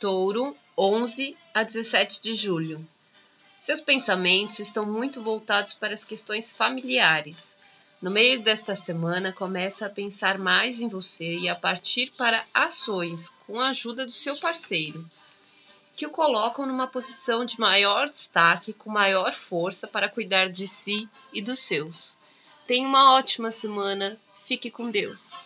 Touro, 11 a 17 de julho. Seus pensamentos estão muito voltados para as questões familiares. No meio desta semana, começa a pensar mais em você e a partir para ações com a ajuda do seu parceiro, que o colocam numa posição de maior destaque, com maior força para cuidar de si e dos seus. Tenha uma ótima semana. Fique com Deus.